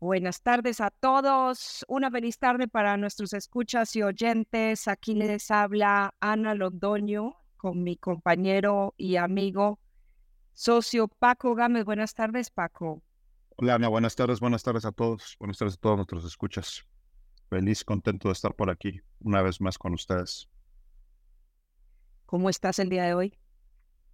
Buenas tardes a todos. Una feliz tarde para nuestros escuchas y oyentes. Aquí les habla Ana Londoño con mi compañero y amigo socio Paco Gámez. Buenas tardes, Paco. Hola, Ana. Buenas tardes. Buenas tardes a todos. Buenas tardes a todos nuestros escuchas. Feliz, contento de estar por aquí una vez más con ustedes. ¿Cómo estás el día de hoy?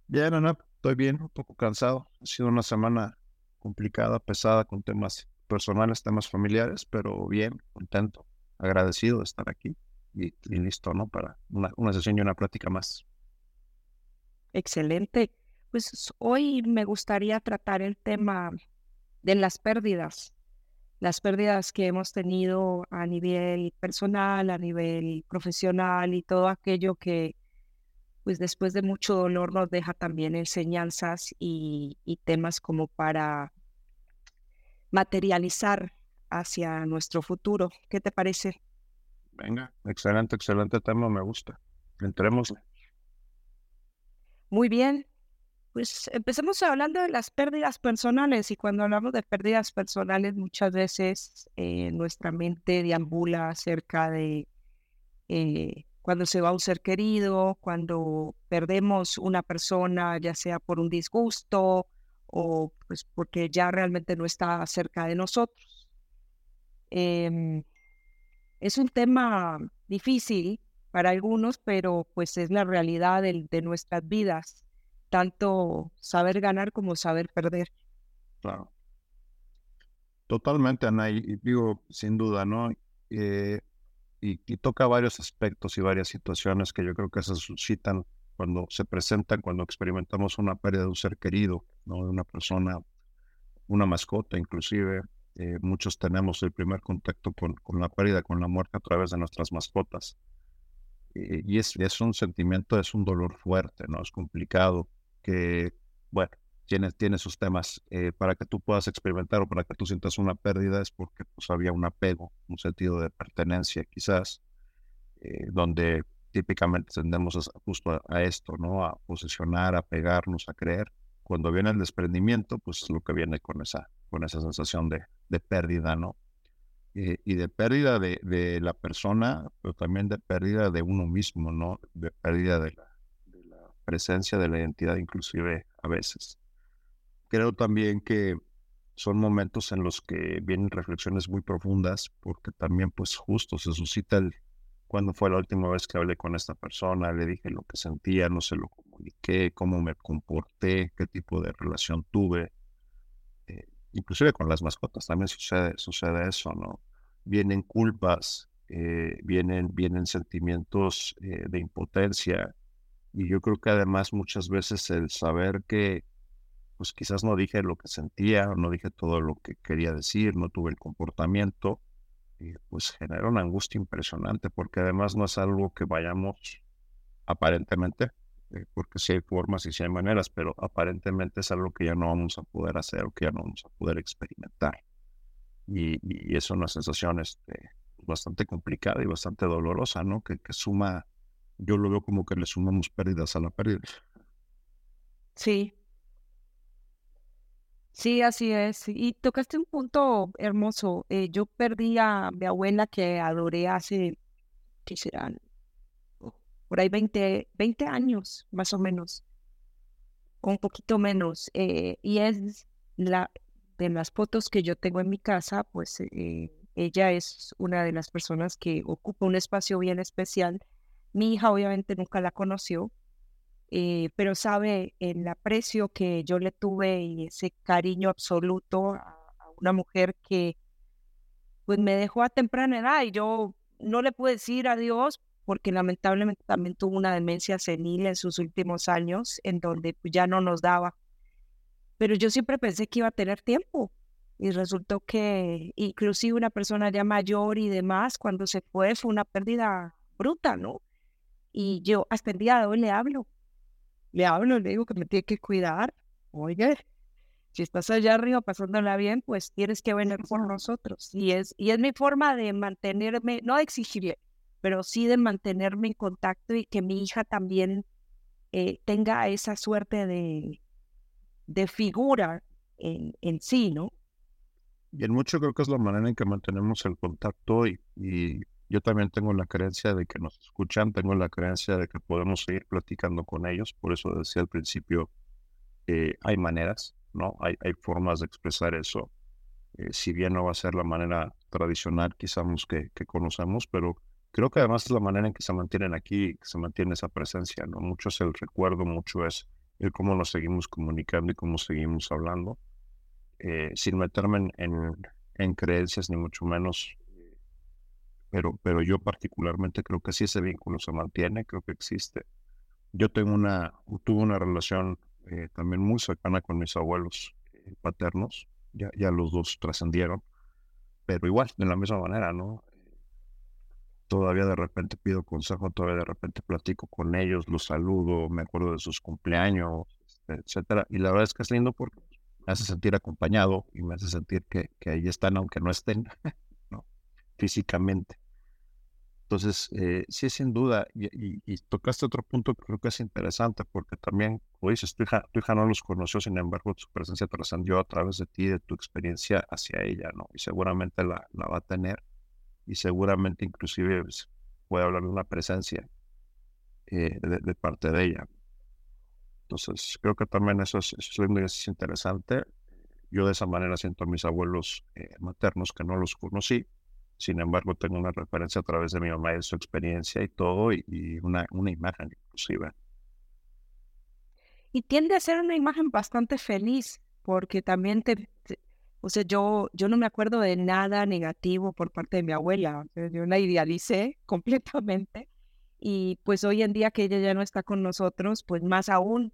Bien, Ana. Estoy bien, un poco cansado. Ha sido una semana complicada, pesada, con temas personales, temas familiares, pero bien, contento, agradecido de estar aquí y, listo, ¿no? Para una, una sesión y una plática más. Excelente. Pues hoy me gustaría tratar el tema de las pérdidas, las pérdidas que hemos tenido a nivel personal, a nivel profesional y todo aquello que pues después de mucho dolor nos deja también enseñanzas y, y temas como para materializar hacia nuestro futuro. ¿Qué te parece? Venga, excelente, excelente tema, me gusta. Entremos. Muy bien, pues empecemos hablando de las pérdidas personales y cuando hablamos de pérdidas personales muchas veces eh, nuestra mente deambula acerca de eh, cuando se va un ser querido, cuando perdemos una persona, ya sea por un disgusto o pues porque ya realmente no está cerca de nosotros. Em, es un tema difícil para algunos, pero pues es la realidad de, nuestras vidas, tanto saber ganar como saber perder. Claro. Totalmente, Ana, y, digo, sin duda, ¿no? Eh, y, y, toca varios aspectos y varias situaciones que yo creo que se suscitan cuando se presentan, cuando experimentamos una pérdida de un ser querido, ¿no? de una persona, una mascota inclusive. Eh, muchos tenemos el primer contacto con, con, la pérdida, con la muerte a través de nuestras mascotas. Eh, y es, es un sentimiento, es un dolor fuerte, ¿no? Es complicado, que, bueno, tiene, tiene sus temas. Eh, para que tú puedas experimentar o para que tú sientas una pérdida es porque pues, había un apego, un sentido de pertenencia quizás, donde típicamente tendemos justo a, esto, ¿no? A posicionar, a pegarnos, a creer. Cuando viene el desprendimiento, pues es lo que viene con esa, con esa sensación de, de pérdida, ¿no? Eh, y de pérdida de, de, la persona, pero también de pérdida de uno mismo, ¿no? De pérdida de la, de la presencia, de la identidad, inclusive a veces. Creo también que son momentos en los que vienen reflexiones muy profundas, porque también, pues, justo se suscita el, cuándo fue la última vez que hablé con esta persona, le dije lo que sentía, no se lo comuniqué, cómo me comporté, qué tipo de relación tuve. Eh, inclusive con las mascotas también sucede, sucede eso, ¿no? Vienen culpas, eh, vienen, vienen sentimientos eh, de impotencia y yo creo que además muchas veces el saber que pues quizás no dije lo que sentía, no dije todo lo que quería decir, no tuve el comportamiento, pues genera una angustia impresionante porque además no es algo que vayamos aparentemente, eh, porque sí hay formas y sí hay maneras, pero aparentemente es algo que ya no vamos a poder hacer o que ya no vamos a poder experimentar. Y, y es una sensación este, bastante complicada y bastante dolorosa, ¿no? Que, que suma, yo lo veo como que le sumamos pérdidas a la pérdida. Sí, Sí, así es. Y tocaste un punto hermoso. Eh, yo perdí a mi abuela que adoré hace, ¿qué serán? Por ahí 20, 20 años, más o menos, un poquito menos. Eh, y es la de las fotos que yo tengo en mi casa, pues eh, ella es una de las personas que ocupa un espacio bien especial. Mi hija obviamente nunca la conoció, eh, pero sabe el aprecio que yo le tuve y ese cariño absoluto a, una mujer que pues me dejó a temprana edad y yo no le pude decir adiós porque lamentablemente también tuvo una demencia senil en sus últimos años en donde pues, ya no nos daba. Pero yo siempre pensé que iba a tener tiempo y resultó que inclusive una persona ya mayor y demás, cuando se fue fue una pérdida bruta, ¿no? Y yo hasta el día de hoy le hablo le hablo, le digo que me tiene que cuidar. Oye, si estás allá arriba pasándola bien, pues tienes que venir por nosotros. Y es, y es mi forma de mantenerme, no de exigirle, pero sí de mantenerme en contacto y que mi hija también eh, tenga esa suerte de, de figura en, en sí, ¿no? Y en mucho creo que es la manera en que mantenemos el contacto y, y yo también tengo la creencia de que nos escuchan, tengo la creencia de que podemos seguir platicando con ellos, por eso decía al principio, hay maneras, ¿no? Hay, formas de expresar eso. Eh, si bien no va a ser la manera tradicional quizás que, conocemos, pero creo que además es la manera en que se mantienen aquí, que se mantiene esa presencia, ¿no? Mucho es el recuerdo, mucho es cómo nos seguimos comunicando y cómo seguimos hablando, eh, sin meterme en, creencias ni mucho menos pero, pero yo particularmente creo que sí ese vínculo se mantiene, creo que existe. Yo tengo una, tuve una relación eh, también muy cercana con mis abuelos eh, paternos, ya, ya los dos trascendieron, pero igual, de la misma manera, ¿no? Todavía de repente pido consejo, todavía de repente platico con ellos, los saludo, me acuerdo de sus cumpleaños, este, etcétera. Y la verdad es que es lindo porque me hace sentir acompañado y me hace sentir que, que ahí están, aunque no estén, ¿no? físicamente. Entonces, eh, sí, sin duda, y, tocaste otro punto que creo que es interesante, porque también, como dices, tu hija, tu hija no los conoció, sin embargo, su presencia trascendió a través de ti, de tu experiencia hacia ella, ¿no? Y seguramente la, la va a tener, y seguramente inclusive pues, puede hablar de una presencia eh, de, parte de ella. Entonces, creo que también eso es, eso es interesante. Yo de esa manera siento a mis abuelos eh, maternos que no los conocí, sin embargo, tengo una referencia a través de mi mamá y de su experiencia y todo, y, una, una imagen inclusive. Y tiende a ser una imagen bastante feliz, porque también te, o sea, yo, yo no me acuerdo de nada negativo por parte de mi abuela, yo la idealicé completamente, y pues hoy en día que ella ya no está con nosotros, pues más aún.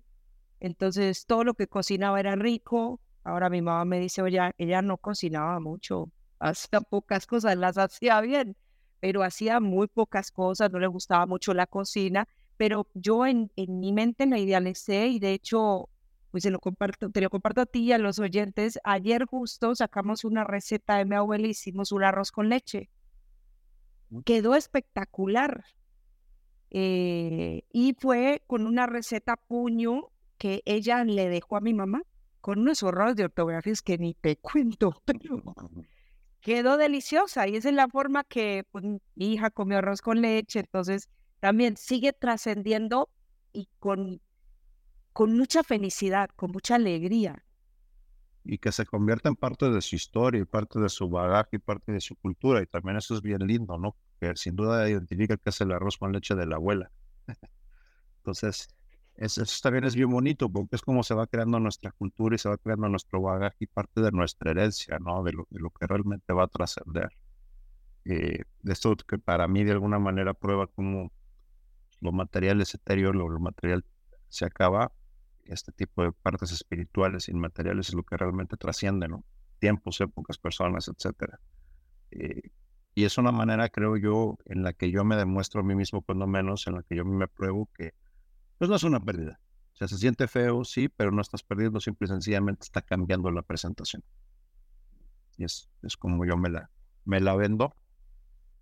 Entonces, todo lo que cocinaba era rico. Ahora mi mamá me dice, oye, ella no cocinaba mucho, hacía pocas cosas, las hacía bien, pero hacía muy pocas cosas, no le gustaba mucho la cocina, pero yo en, en mi mente la idealicé y de hecho, pues se lo comparto, te lo comparto a ti y a los oyentes. Ayer justo sacamos una receta de mi abuela y hicimos un arroz con leche. Quedó espectacular. Eh, y fue con una receta puño que ella le dejó a mi mamá, con unos horrores de ortografías que ni te cuento, pero quedó deliciosa y esa es la forma que pues, mi hija comió arroz con leche, entonces también sigue trascendiendo y con, con mucha felicidad, con mucha alegría. Y que se convierta en parte de su historia parte de su bagaje parte de su cultura. Y también eso es bien lindo, ¿no? Que sin duda identifica que es el arroz con leche de la abuela. Entonces, eso, también es bien bonito porque es como se va creando nuestra cultura y se va creando nuestro bagaje y parte de nuestra herencia, ¿no? De lo, de lo que realmente va a trascender. Eh, esto que para mí de alguna manera prueba cómo lo material es etéreo, lo, material se acaba, este tipo de partes espirituales, inmateriales es lo que realmente trasciende, ¿no? Tiempos, épocas, personas, etcétera. Eh, y es una manera, creo yo, en la que yo me demuestro a mí mismo, cuando menos, en la que yo me pruebo que pues no es una pérdida. O sea, se siente feo, sí, pero no estás perdiendo, simple y sencillamente está cambiando la presentación. Y es, es como yo me la, me la vendo.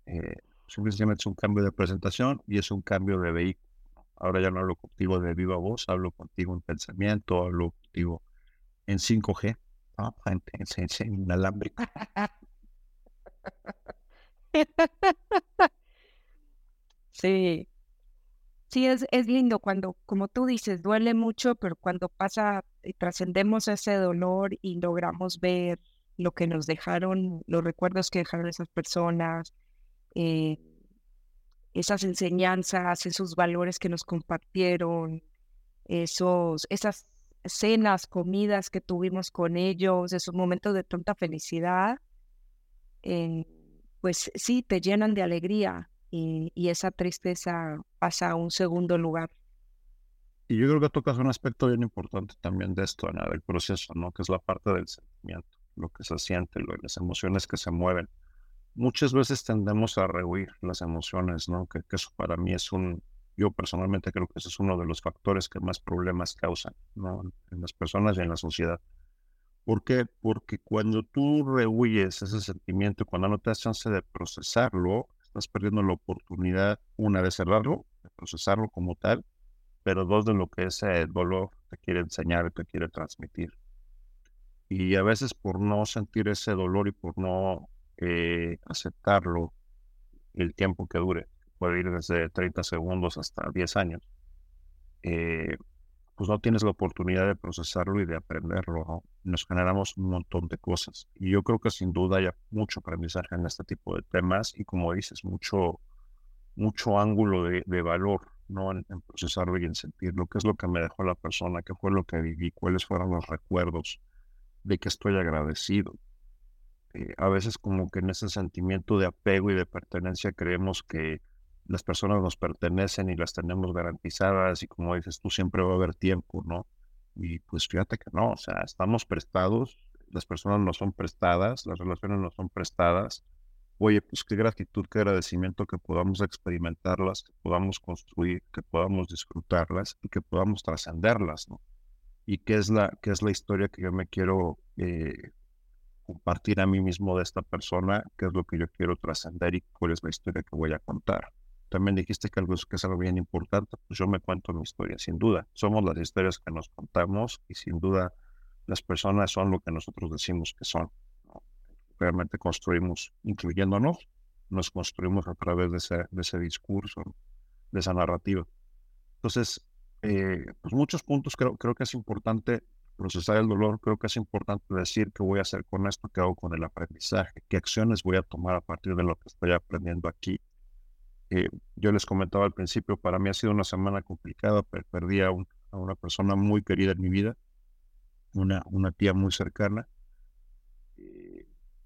Eh, simplemente es un cambio de presentación y es un cambio de vehículo. Ahora ya no hablo contigo de viva voz, hablo contigo en pensamiento, hablo contigo en 5G, en, en, en inalámbrico. Sí, Sí, es, es lindo cuando, como tú dices, duele mucho, pero cuando pasa, y trascendemos ese dolor y logramos ver lo que nos dejaron, los recuerdos que dejaron esas personas, eh, esas enseñanzas, esos valores que nos compartieron, esos, esas cenas, comidas que tuvimos con ellos, esos momentos de tanta felicidad, eh, pues sí, te llenan de alegría y, esa tristeza pasa a un segundo lugar. Y yo creo que tocas un aspecto bien importante también de esto, Ana, del proceso, ¿no? Que es la parte del sentimiento, lo que se siente, lo, las emociones que se mueven. Muchas veces tendemos a rehuir las emociones, ¿no? Que, eso para mí es un, yo personalmente creo que ese es uno de los factores que más problemas causan, ¿no? En las personas y en la sociedad. ¿Por qué? Porque cuando tú rehuyes ese sentimiento, cuando no te das chance de procesarlo, estás perdiendo la oportunidad, una, de cerrarlo, de procesarlo como tal, pero dos, de lo que ese dolor te quiere enseñar, te quiere transmitir. Y a veces por no sentir ese dolor y por no eh, aceptarlo el tiempo que dure, puede ir desde 30 segundos hasta 10 años, eh, pues no tienes la oportunidad de procesarlo y de aprenderlo, Nos generamos un montón de cosas. Y yo creo que sin duda hay mucho aprendizaje en este tipo de temas y como dices, mucho, mucho ángulo de, valor, ¿no? En, en, procesarlo y en sentirlo, qué es lo que me dejó la persona, qué fue lo que viví, cuáles fueron los recuerdos, de que estoy agradecido. Eh, a veces como que en ese sentimiento de apego y de pertenencia creemos que las personas nos pertenecen y las tenemos garantizadas y como dices tú siempre va a haber tiempo, ¿no? Y pues fíjate que no, o sea, estamos prestados, las personas no son prestadas, las relaciones no son prestadas. Oye, pues qué gratitud, qué agradecimiento que podamos experimentarlas, que podamos construir, que podamos disfrutarlas y que podamos trascenderlas, ¿no? y qué es la, qué es la historia que yo me quiero eh, compartir a mí mismo de esta persona, qué es lo que yo quiero trascender y cuál es la historia que voy a contar. También dijiste que algo que es algo bien importante, pues yo me cuento mi historia, sin duda. Somos las historias que nos contamos y sin duda las personas son lo que nosotros decimos que son. Realmente construimos, incluyéndonos, nos construimos a través de ese, de ese discurso, de esa narrativa. Entonces, eh, pues muchos puntos creo, creo que es importante procesar el dolor, creo que es importante decir qué voy a hacer con esto, qué hago con el aprendizaje, qué acciones voy a tomar a partir de lo que estoy aprendiendo aquí. Eh, yo les comentaba al principio, para mí ha sido una semana complicada, perdí a, a, una persona muy querida en mi vida, una, una tía muy cercana,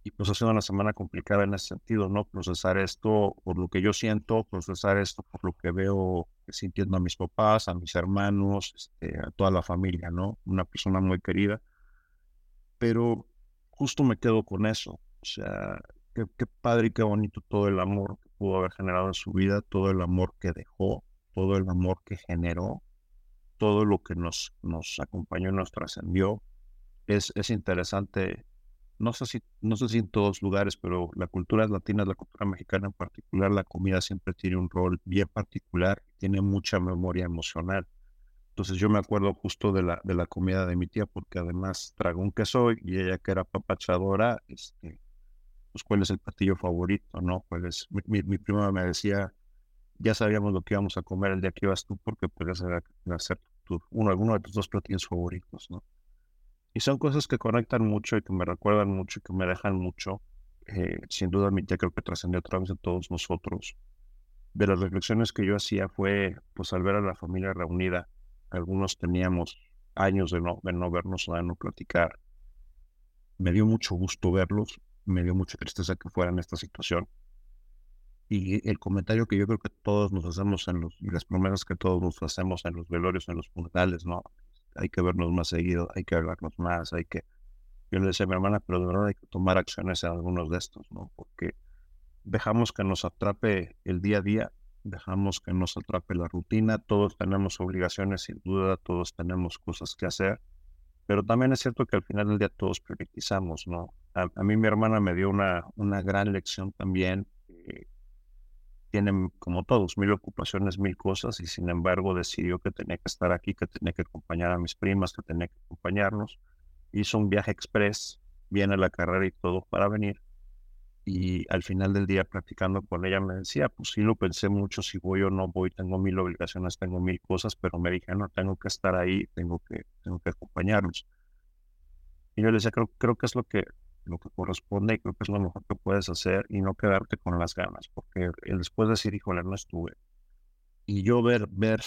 y pues ha sido una semana complicada en ese sentido, ¿no? Procesar esto por lo que yo siento, procesar esto por lo que veo sintiendo a mis papás, a mis hermanos, este, a toda la familia, ¿no? Una persona muy querida. Pero justo me quedo con eso. O sea, qué, qué padre y qué bonito todo el amor pudo haber generado en su vida, todo el amor que dejó, todo el amor que generó, todo lo que nos, nos acompañó y nos trascendió. Es, es interesante no sé si, no sé si en todos lugares, pero la cultura latina, la cultura mexicana en particular, la comida siempre tiene un rol bien particular, tiene mucha memoria emocional. Entonces yo me acuerdo justo de la, de la comida de mi tía, porque además tragón que soy, y ella que era papachadora, este, pues cuál es el platillo favorito, ¿no? Pues mi, mi, prima me decía, ya sabíamos lo que íbamos a comer el día que ibas tú, porque podías hacer uno, alguno de tus dos platillos favoritos, ¿no? Y son cosas que conectan mucho y que me recuerdan mucho y que me dejan mucho. Eh, sin duda, mi tía creo que trascendió a través de todos nosotros. De las reflexiones que yo hacía fue, pues al ver a la familia reunida, algunos teníamos años de no, de no vernos o de no platicar. Me dio mucho gusto verlos, me dio mucha tristeza que fuera en esta situación. Y el comentario que yo creo que todos nos hacemos en los, y las promesas que todos nos hacemos en los velorios, en los funerales, ¿no? hay que vernos más seguido, hay que hablarnos más, hay que... Yo le decía a mi hermana, pero de verdad hay que tomar acciones en algunos de estos, ¿no? Porque dejamos que nos atrape el día a día, dejamos que nos atrape la rutina, todos tenemos obligaciones sin duda, todos tenemos cosas que hacer, pero también es cierto que al final del día todos priorizamos, ¿no? A, mí mi hermana me dio una, una gran lección también, eh, tienen, como todos, mil ocupaciones, mil cosas, y sin embargo decidió que tenía que estar aquí, que tenía que acompañar a mis primas, que tenía que acompañarnos. Hizo un viaje express, viene la carrera y todo para venir. Y al final del día, practicando con ella, me decía, pues sí lo pensé mucho, si voy o no voy, tengo mil obligaciones, tengo mil cosas, pero me dije, no, tengo que estar ahí, tengo que, tengo que acompañarnos. Y yo le decía, creo, creo que es lo que lo que corresponde y creo que es lo mejor que puedes hacer y no quedarte con las ganas, porque después decir, híjole, no estuve. Y yo ver, ver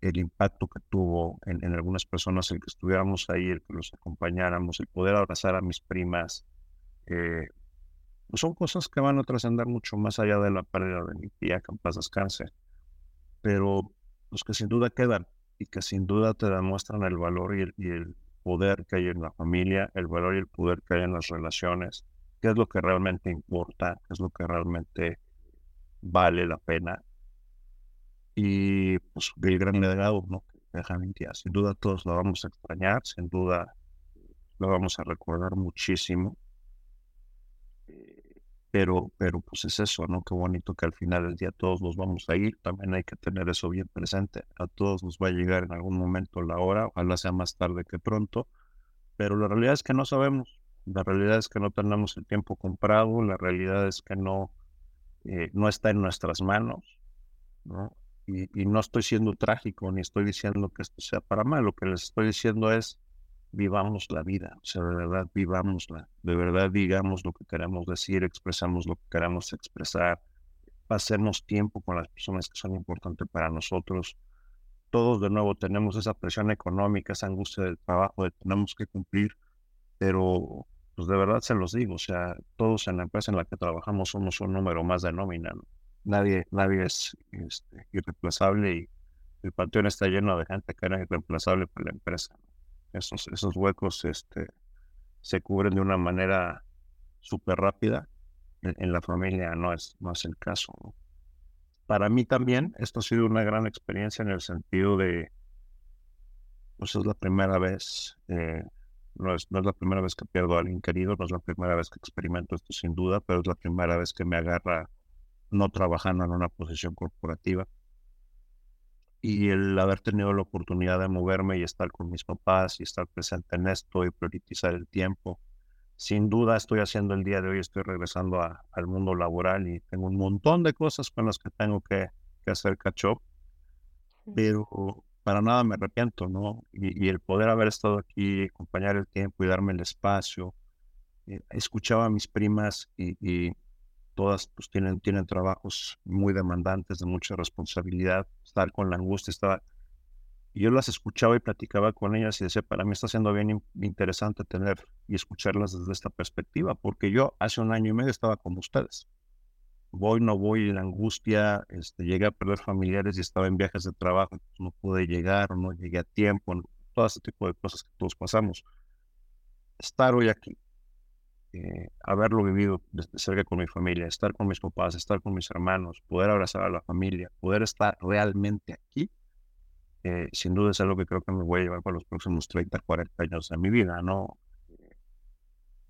el impacto que tuvo en, en, algunas personas el que estuviéramos ahí, el que los acompañáramos, el poder abrazar a mis primas, eh, pues son cosas que van a trascender mucho más allá de la pérdida de mi tía, que en paz descanse, pero los pues, que sin duda quedan y que sin duda te demuestran el valor y el, y el poder que hay en la familia, el valor y el poder que hay en las relaciones, qué es lo que realmente importa, qué es lo que realmente vale la pena. Y pues el gran legado ¿no? que deja mi tía. Sin duda todos lo vamos a extrañar, sin duda lo vamos a recordar muchísimo. Pero, pero pues es eso, ¿no? Qué bonito que al final del día todos nos vamos a ir. También hay que tener eso bien presente. A todos nos va a llegar en algún momento la hora, ojalá sea más tarde que pronto. pero la realidad es que no sabemos, la realidad es que no tenemos el tiempo comprado, la realidad es que no, eh, no está en nuestras manos, ¿no? Y, y, no estoy siendo trágico ni estoy diciendo que esto sea para mal, lo que les estoy diciendo es vivamos la vida, o sea, de verdad vivámosla, de verdad digamos lo que queremos decir, expresamos lo que queremos expresar, pasemos tiempo con las personas que son importantes para nosotros. Todos de nuevo tenemos esa presión económica, esa angustia del trabajo, de tenemos que cumplir, pero pues de verdad se los digo, o sea, todos en la empresa en la que trabajamos somos un número más de nómina, nadie, nadie es este, irreemplazable y el panteón está lleno de gente que era irreemplazable para la empresa. Esos, esos huecos este, se cubren de una manera súper rápida en, la familia no es, no es el caso. Para mí también esto ha sido una gran experiencia en el sentido de, pues es la primera vez, eh, no, es, no es la primera vez que pierdo a alguien querido, no es la primera vez que experimento esto sin duda, pero es la primera vez que me agarra no trabajando en una posición corporativa. Y el haber tenido la oportunidad de moverme y estar con mis papás y estar presente en esto y priorizar el tiempo, sin duda estoy haciendo el día de hoy, estoy regresando al mundo laboral y tengo un montón de cosas con las que tengo que, hacer catch up, pero para nada me arrepiento, ¿no? Y, el poder haber estado aquí, acompañar el tiempo y darme el espacio. Eh, escuchaba a mis primas y, todas pues tienen, tienen trabajos muy demandantes, de mucha responsabilidad, estar con la angustia, estaba y yo las escuchaba y platicaba con ellas y decía, para mí está siendo bien interesante tener y escucharlas desde esta perspectiva, porque yo hace un año y medio estaba como ustedes. Voy, no voy, la angustia, este, llegué a perder familiares y estaba en viajes de trabajo, no pude llegar, no llegué a tiempo, todo ese tipo de cosas que todos pasamos. Estar hoy aquí, eh, haberlo vivido desde cerca con mi familia, estar con mis papás, estar con mis hermanos, poder abrazar a la familia, poder estar realmente aquí, eh, sin duda es algo que creo que me voy a llevar para los próximos 30, 40 años de mi vida, ¿no?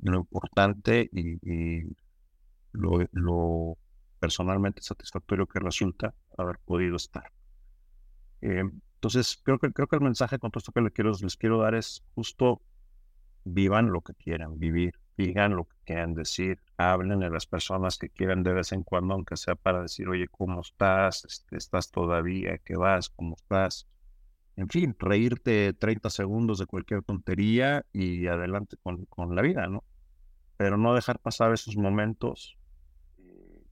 Lo importante y, lo, personalmente satisfactorio que resulta haber podido estar. Eh, entonces, creo que, creo que el mensaje con todo esto que les quiero, les quiero dar es justo vivan lo que quieran vivir, digan lo que quieran decir, hablen de las personas que quieran de vez en cuando, aunque sea para decir, oye, ¿cómo estás? Este, ¿Estás todavía? ¿Qué vas? ¿Cómo estás? en fin, reírte 30 segundos de cualquier tontería y adelante con, con la vida, ¿no? Pero no dejar pasar esos momentos. Eh,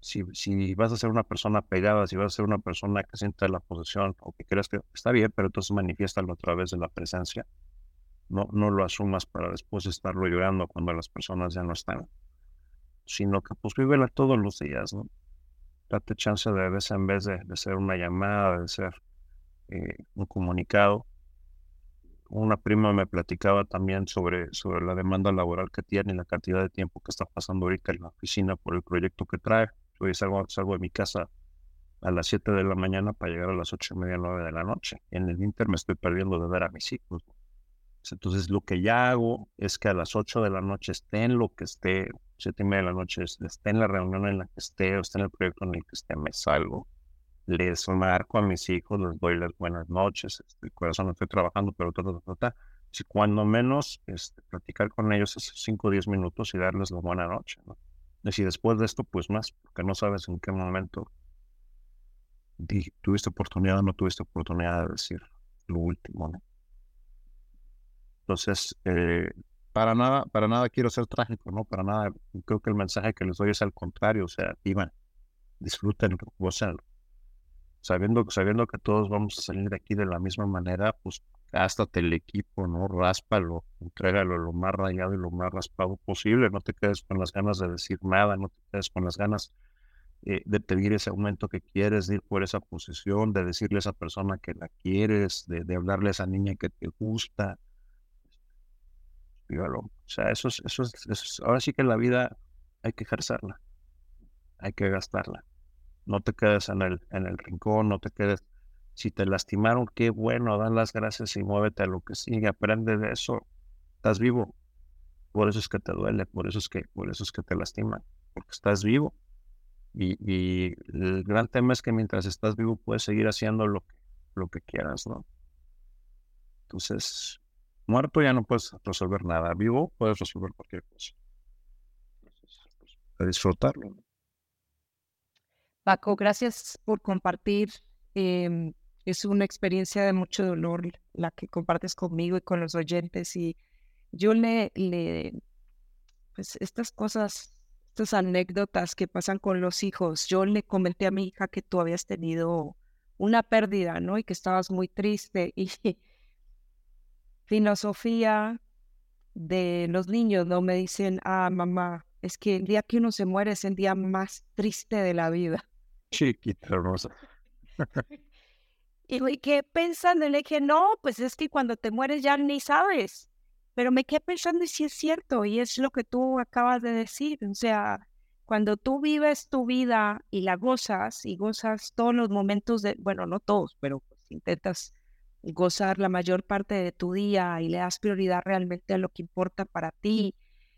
si, si, vas a ser una persona pegada, si vas a ser una persona que siente la posesión o que creas que está bien, pero entonces manifiéstalo a través de la presencia. No, no lo asumas para después estarlo llorando cuando las personas ya no están, sino que pues vívela todos los días, ¿no? Date chance de vez en vez de, de ser una llamada, de ser eh, un comunicado. Una prima me platicaba también sobre, sobre la demanda laboral que tiene y la cantidad de tiempo que está pasando ahorita en la oficina por el proyecto que trae. Yo salgo, salgo de mi casa a las 7 de la mañana para llegar a las 8 y media, 9 de la noche. En el Inter me estoy perdiendo de ver a mis hijos. Entonces lo que ya hago es que a las 8 de la noche esté en lo que esté, 7 y media de la noche esté en la reunión en la que esté o esté en el proyecto en el que esté, me salgo les marco a mis hijos, les doy las buenas noches, este, corazón estoy trabajando, pero todo, si cuando menos este, platicar con ellos esos 5 o 10 minutos y darles la buena noche, ¿no? Y si después de esto, pues más, porque no sabes en qué momento tuviste oportunidad o no tuviste oportunidad de decir lo último, ¿no? Entonces, eh, para nada, para nada quiero ser trágico, ¿no? Para nada, creo que el mensaje que les doy es al contrario, o sea, vivan, disfruten, gocen, sabiendo, sabiendo que todos vamos a salir de aquí de la misma manera, pues gástate el equipo, ¿no? Ráspalo, entrégalo lo más rayado y lo más raspado posible, no te quedes con las ganas de decir nada, no te quedes con las ganas eh, de pedir ese aumento que quieres, de ir por esa posición, de decirle a esa persona que la quieres, de, hablarle a esa niña que te gusta. Dígalo. O sea, eso es, eso es, ahora sí que la vida hay que ejercerla, hay que gastarla no te quedes en el, en el rincón, no te quedes. Si te lastimaron, qué bueno, dan las gracias y muévete a lo que sigue, aprende de eso. Estás vivo. Por eso es que te duele, por eso es que, por eso es que te lastiman, porque estás vivo. Y, y el gran tema es que mientras estás vivo puedes seguir haciendo lo lo que quieras, ¿no? Entonces, Muerto ya no puedes resolver nada, vivo puedes resolver cualquier cosa. Pues, a disfrutarlo. Paco, gracias por compartir. Em, es una experiencia de mucho dolor la que compartes conmigo y con los oyentes. Y yo le, le pues estas cosas, estas anécdotas que pasan con los hijos, yo le comenté a mi hija que tú habías tenido una pérdida, ¿no? Y que estabas muy triste. Y filosofía de los niños, ¿no? Me dicen, ah, mamá, es que el día que uno se muere es el día más triste de la vida. Chiquita hermosa. y me quedé pensando, y le dije, no, pues es que cuando te mueres ya ni sabes. Pero me quedé pensando y sí es cierto, y es lo que tú acabas de decir. O sea, cuando tú vives tu vida y la gozas, y gozas todos los momentos de, bueno, no todos, pero pues intentas gozar la mayor parte de tu día y le das prioridad realmente a lo que importa para ti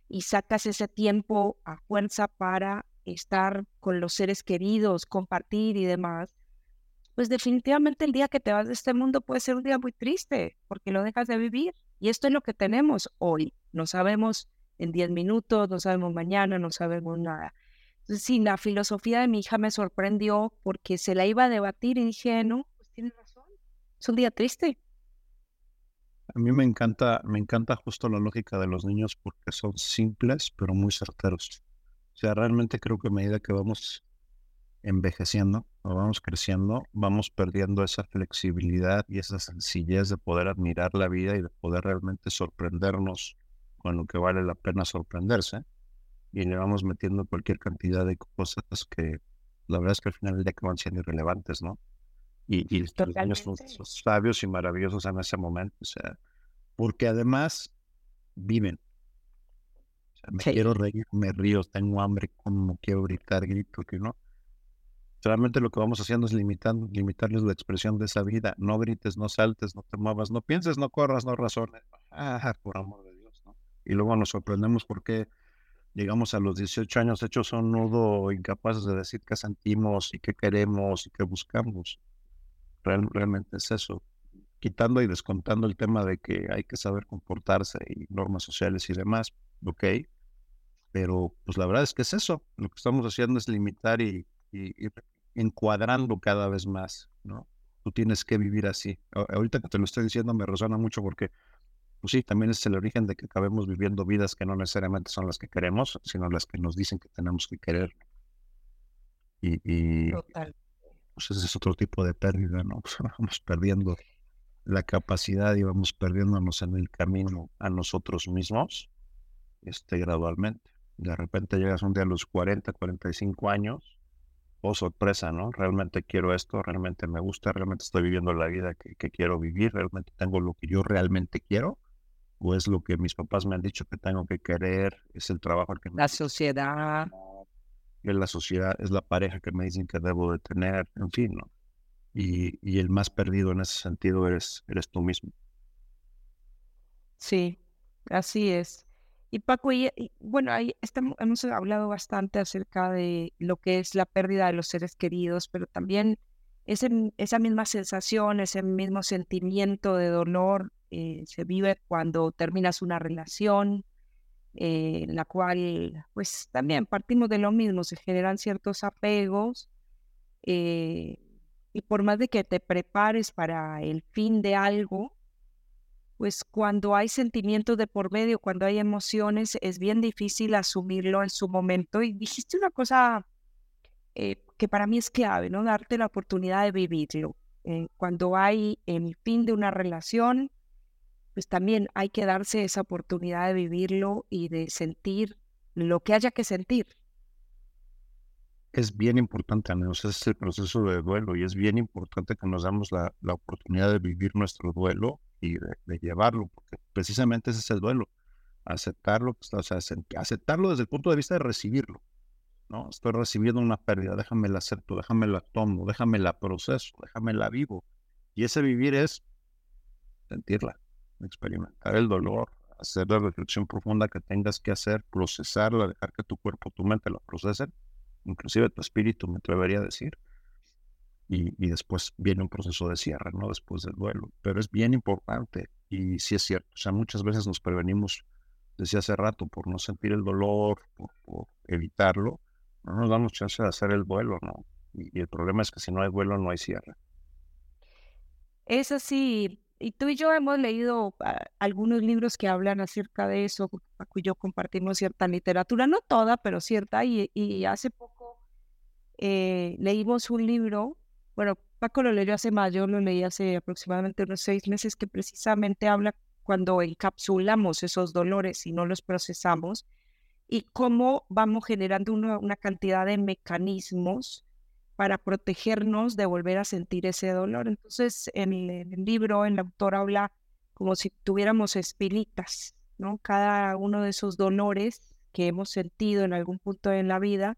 y sacas ese tiempo a fuerza para estar con los seres queridos, compartir y demás, pues definitivamente el día que te vas de este mundo puede ser un día muy triste porque lo dejas de vivir. Y esto es lo que tenemos hoy. No sabemos en 10 minutos, no sabemos mañana, no sabemos nada. Entonces, sí, la filosofía de mi hija me sorprendió porque se la iba a debatir y es un día triste. A mí me encanta, me encanta justo la lógica de los niños porque son simples pero muy certeros. O sea, realmente creo que a medida que vamos envejeciendo o vamos creciendo, vamos perdiendo esa flexibilidad y esa sencillez de poder admirar la vida y de poder realmente sorprendernos con lo que vale la pena sorprenderse. Y le vamos metiendo cualquier cantidad de cosas que la verdad es que al final del día acaban siendo irrelevantes, ¿no? Y, y los niños son, sabios y maravillosos en ese momento, o sea, porque además viven, me quiero reír, me río, tengo hambre, como quiero gritar, grito, que no. Solamente lo que vamos haciendo es limitando, limitarles la expresión de esa vida. No grites, no saltes, no te muevas, no pienses, no corras, no razones. Ah, por amor de Dios, ¿no? Y luego nos sorprendemos porque llegamos a los 18 años hechos un nudo, incapaces de decir qué sentimos y qué queremos y qué buscamos. Realmente es eso. Quitando y descontando el tema de que hay que saber comportarse y normas sociales y demás, ok, pero pues la verdad es que es eso, lo que estamos haciendo es limitar y, encuadrando cada vez más, ¿no? Tú tienes que vivir así. Ahorita que te lo estoy diciendo me resuena mucho porque, pues sí, también es el origen de que acabemos viviendo vidas que no necesariamente son las que queremos, sino las que nos dicen que tenemos que querer. Y, y pues ese es otro tipo de pérdida, ¿no? Pues vamos perdiendo la capacidad y vamos perdiéndonos en el camino a nosotros mismos este, gradualmente. De repente llegas un día a los 40, 45 años, oh sorpresa, ¿no? Realmente quiero esto, realmente me gusta, realmente estoy viviendo la vida que, quiero vivir, realmente tengo lo que yo realmente quiero, o es lo que mis papás me han dicho que tengo que querer, es el trabajo que La sociedad. Es la sociedad, es la pareja que me dicen que debo de tener, en fin, ¿no? Y, y el más perdido en ese sentido eres, eres tú mismo. Sí, así es. Y Paco, y, bueno, ahí estamos, hemos hablado bastante acerca de lo que es la pérdida de los seres queridos, pero también ese, esa misma sensación, ese mismo sentimiento de dolor eh, se vive cuando terminas una relación eh, la cual, pues también partimos de lo mismo, se generan ciertos apegos. Eh, y por más de que te prepares para el fin de algo, pues cuando hay sentimientos de por medio, cuando hay emociones, es bien difícil asumirlo en su momento. Y dijiste una cosa eh, que para mí es clave, ¿no? Darte la oportunidad de vivirlo. Eh, cuando hay el fin de una relación, pues también hay que darse esa oportunidad de vivirlo y de sentir lo que haya que sentir. Es bien importante, amigos, es el proceso de duelo y es bien importante que nos damos la, la oportunidad de vivir nuestro duelo y de, llevarlo, porque precisamente ese es el duelo, aceptarlo, o sea, aceptarlo desde el punto de vista de recibirlo, ¿no? Estoy recibiendo una pérdida, déjame la acepto, déjame la tomo, déjame la proceso, déjame la vivo. Y ese vivir es sentirla, experimentar el dolor, hacer la reflexión profunda que tengas que hacer, procesarla, dejar que tu cuerpo, tu mente la procesen, inclusive tu espíritu, me atrevería a decir. y, y, después viene un proceso de cierre, ¿no? Después del duelo. Pero es bien importante y sí es cierto, o sea, muchas veces nos prevenimos desde hace rato por no sentir el dolor, por, evitarlo, no nos damos chance de hacer el duelo, ¿no? Y, el problema es que si no hay duelo, no hay cierre. Es así, y tú y yo hemos leído ah, algunos libros que hablan acerca de eso, Paco y yo compartimos cierta literatura, no toda, pero cierta, y, y hace poco eh, leímos un libro, bueno, Paco lo leyó hace mayo, lo leí hace aproximadamente unos seis meses, que precisamente habla cuando encapsulamos esos dolores y no los procesamos y cómo vamos generando una, cantidad de mecanismos para protegernos de volver a sentir ese dolor. Entonces, en el, libro, el autor habla como si tuviéramos espinitas, ¿no? Cada uno de esos dolores que hemos sentido en algún punto de la vida,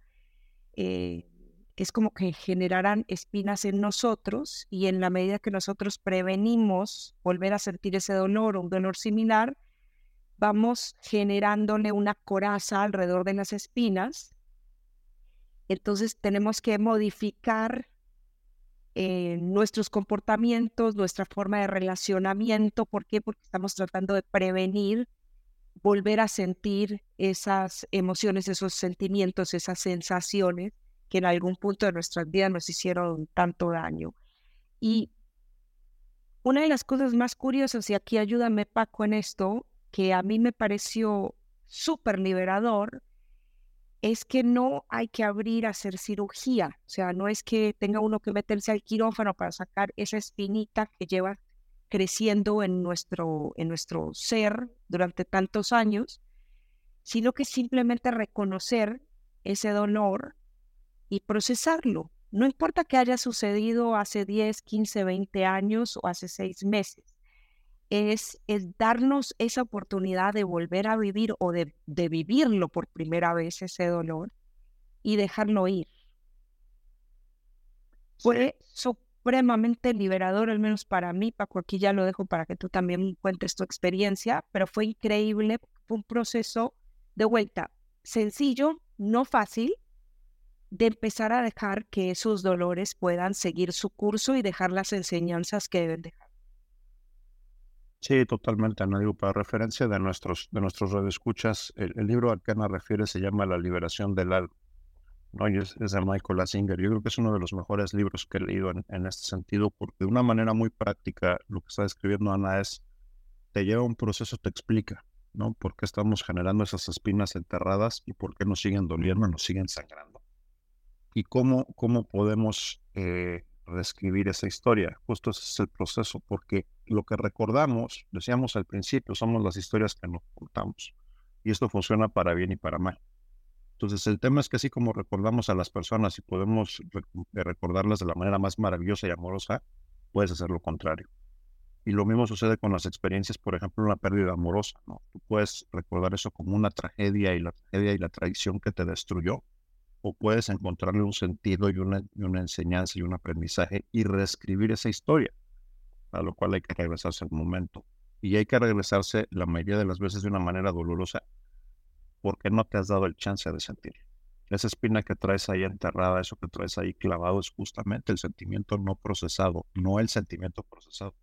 eh, es como que generarán espinas en nosotros y en la medida que nosotros prevenimos volver a sentir ese dolor o un dolor similar, vamos generándole una coraza alrededor de las espinas. Entonces tenemos que modificar eh, nuestros comportamientos, nuestra forma de relacionamiento. ¿Por qué? Porque estamos tratando de prevenir volver a sentir esas emociones, esos sentimientos, esas sensaciones que en algún punto de nuestras vidas nos hicieron tanto daño. Y una de las cosas más curiosas, y aquí ayúdame Paco en esto, que a mí me pareció súper liberador, es que no hay que abrir a hacer cirugía. O sea, no es que tenga uno que meterse al quirófano para sacar esa espinita que lleva creciendo en nuestro, en nuestro ser durante tantos años, sino que simplemente reconocer ese dolor y procesarlo. No importa que haya sucedido hace 10, 15, 20 años o hace seis meses. Es, es darnos esa oportunidad de volver a vivir o de, de vivirlo por primera vez ese dolor y dejarlo ir. Fue supremamente liberador, al menos para mí, Paco, aquí ya lo dejo para que tú también cuentes tu experiencia, pero fue increíble, fue un proceso de vuelta sencillo, no fácil, de empezar a dejar que esos dolores puedan seguir su curso y dejar las enseñanzas que deben dejar. Sí, totalmente, no digo para referencia de nuestros de nuestros radioescuchas, el, el libro al que Ana refiere se llama La liberación del alma, ¿no? Y es, de Michael Asinger. Yo creo que es uno de los mejores libros que he leído en, en este sentido, porque de una manera muy práctica lo que está describiendo Ana es, te lleva un proceso, te explica, ¿no? Por qué estamos generando esas espinas enterradas y por qué nos siguen doliendo, nos siguen sangrando y cómo, cómo podemos eh, reescribir esa historia. Justo ese es el proceso, porque lo que recordamos, decíamos al principio, somos las historias que nos contamos. Y esto funciona para bien y para mal. Entonces, el tema es que así como recordamos a las personas y podemos recordarlas de la manera más maravillosa y amorosa, puedes hacer lo contrario. Y lo mismo sucede con las experiencias, por ejemplo, una pérdida amorosa. ¿no? Tú puedes recordar eso como una tragedia y la tragedia y la traición que te destruyó, o puedes encontrarle un sentido y una enseñanza y un aprendizaje y reescribir esa historia, a lo cual hay que regresarse al momento. Y hay que regresarse la mayoría de las veces de una manera dolorosa porque no te has dado el chance de sentir. Esa espina que traes ahí enterrada, eso que traes ahí clavado, es justamente el sentimiento no procesado, no el sentimiento procesado.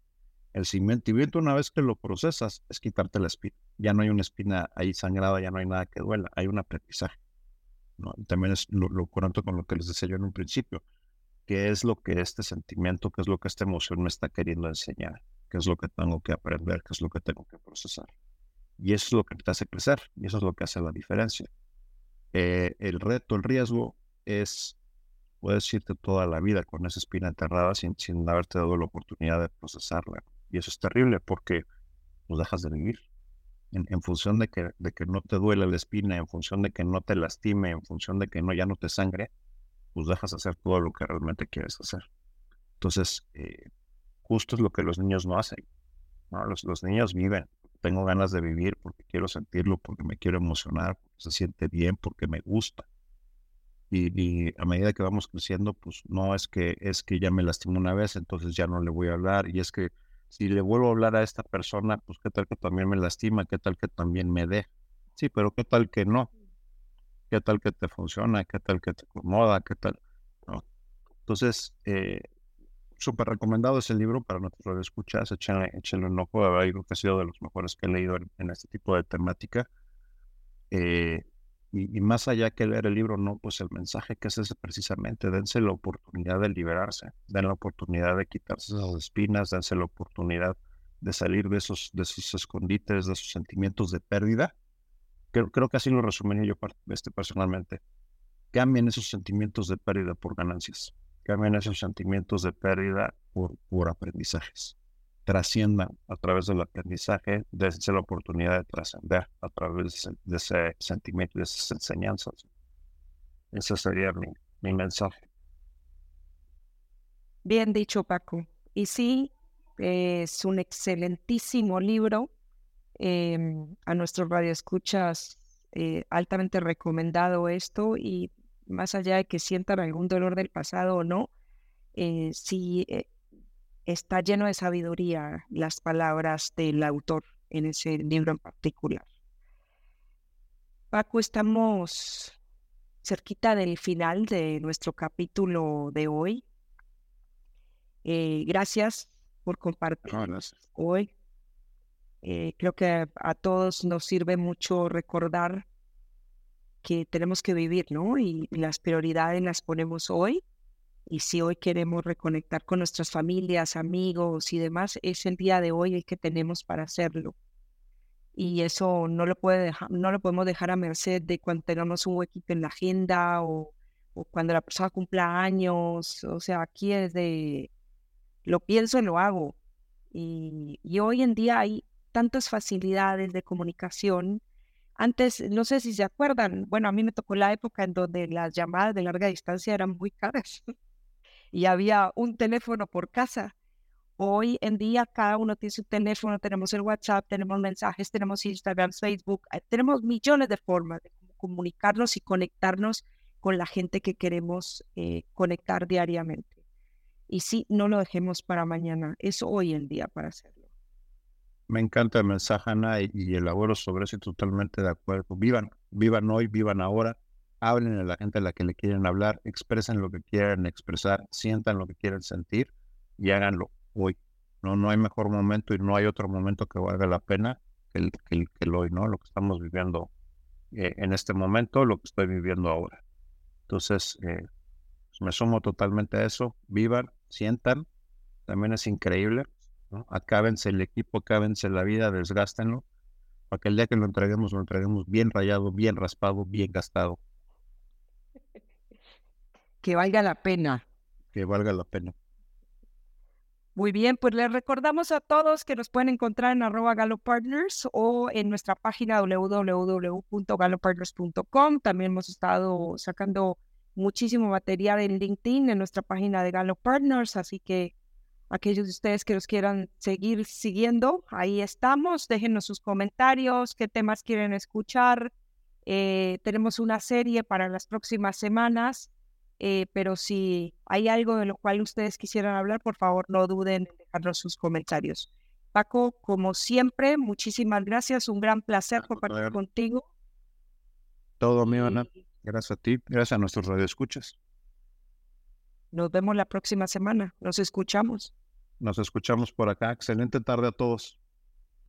El sentimiento, una vez que lo procesas, es quitarte la espina. Ya no hay una espina ahí sangrada, ya no hay nada que duela, hay un aprendizaje. También es lo, lo con lo que les decía yo en un principio, qué es lo que este sentimiento, qué es lo que esta emoción me está queriendo enseñar, qué es lo que tengo que aprender, qué es lo que tengo que procesar. Y eso es lo que te hace crecer, y eso es lo que hace la diferencia. Eh, el reto, el riesgo es, puedes irte toda la vida con esa espina enterrada sin, sin haberte dado la oportunidad de procesarla. Y eso es terrible porque pues dejas de vivir en, función de que, de que no te duele la espina, en función de que no te lastime, en función de que no, ya no te sangre, pues dejas hacer todo lo que realmente quieres hacer. Entonces, eh, justo es lo que los niños no hacen. ¿no? Los, los niños viven. Tengo ganas de vivir porque quiero sentirlo, porque me quiero emocionar, porque se siente bien, porque me gusta. Y, y, a medida que vamos creciendo, pues no es que es que ya me lastimó una vez, entonces ya no le voy a hablar. Y es que si le vuelvo a hablar a esta persona, pues qué tal que también me lastima, qué tal que también me dé. Sí, pero qué tal que no. ¿Qué tal que te funciona? ¿Qué tal que te acomoda? ¿Qué tal? Entonces, eh, súper recomendado ese libro para nuestros escuchas. Échenle, échenle un ojo. Creo que ha sido de los mejores que he leído en, este tipo de temática. Eh, y, más allá que leer el libro, no, pues el mensaje que es ese precisamente, dense la oportunidad de liberarse, den la oportunidad de quitarse esas espinas, dense la oportunidad de salir de esos, de esos escondites, de esos sentimientos de pérdida. Creo, creo que así lo resumiría yo este, personalmente. Cambien esos sentimientos de pérdida por ganancias, cambien esos sentimientos de pérdida por, por aprendizajes trasciendan a través del aprendizaje, desde la oportunidad de trascender a través de ese, sentimiento, de esas enseñanzas. Ese sería mi, mi mensaje. Bien dicho, Paco. Y sí, es un excelentísimo libro. Em, a nuestros radioescuchas, eh, altamente recomendado esto. Y más allá de que sientan algún dolor del pasado o no, eh, sí eh, está lleno de sabiduría las palabras del autor en ese libro en particular. Paco, estamos cerquita del final de nuestro capítulo de hoy. Eh, gracias por compartir hoy. Eh, creo que a todos nos sirve mucho recordar que tenemos que vivir, ¿no? y las prioridades las ponemos hoy y si hoy queremos reconectar con nuestras familias, amigos y demás, es el día de hoy el que tenemos para hacerlo. Y eso no lo, puede dejar, no lo podemos dejar a merced de cuando tengamos un huequito en la agenda o, cuando la persona cumpla años. O sea, aquí es de lo pienso y lo hago. Y, y hoy en día hay tantas facilidades de comunicación. Antes, no sé si se acuerdan, bueno, a mí me tocó la época en donde las llamadas de larga distancia eran muy caras y había un teléfono por casa. Hoy en día cada uno tiene su teléfono, tenemos el WhatsApp, tenemos mensajes, tenemos Instagram, Facebook, eh, tenemos millones de formas de comunicarnos y conectarnos con la gente que queremos eh, conectar diariamente. Y sí, no lo dejemos para mañana, es hoy el día para hacerlo. Me encanta el mensaje, Ana, y, y elaboro sobre eso totalmente de acuerdo. Vivan, vivan hoy, vivan ahora hablen a la gente a la que le quieren hablar, expresen lo que quieren expresar, sientan lo que quieren sentir y háganlo hoy. No, no hay mejor momento y no hay otro momento que valga la pena que el, que el, hoy, ¿no? Lo que estamos viviendo eh, en este momento, lo que estoy viviendo ahora. Entonces, eh, pues, me sumo totalmente a eso. Vivan, sientan. También es increíble. ¿No? Acábense el equipo, acábense la vida, desgástenlo. Para que el día que lo entreguemos, lo entreguemos bien rayado, bien raspado, bien gastado que valga la pena. Que valga la pena. Muy bien, pues les recordamos a todos que nos pueden encontrar en arroba galopartners o en nuestra página www.galopartners.com. También hemos estado sacando muchísimo material en LinkedIn, en nuestra página de Galo Partners, así que aquellos de ustedes que nos quieran seguir siguiendo, ahí estamos. Déjenos sus comentarios, qué temas quieren escuchar. Eh, tenemos una serie para las próximas semanas eh, pero si hay algo de lo cual ustedes quisieran hablar, por favor no duden en dejarnos sus comentarios. Paco, como siempre, muchísimas gracias, un gran placer compartir contigo. Todo mío, Ana. Gracias a ti, gracias a nuestros radioescuchas. Nos vemos la próxima semana, nos escuchamos. Nos escuchamos por acá. Excelente tarde a todos.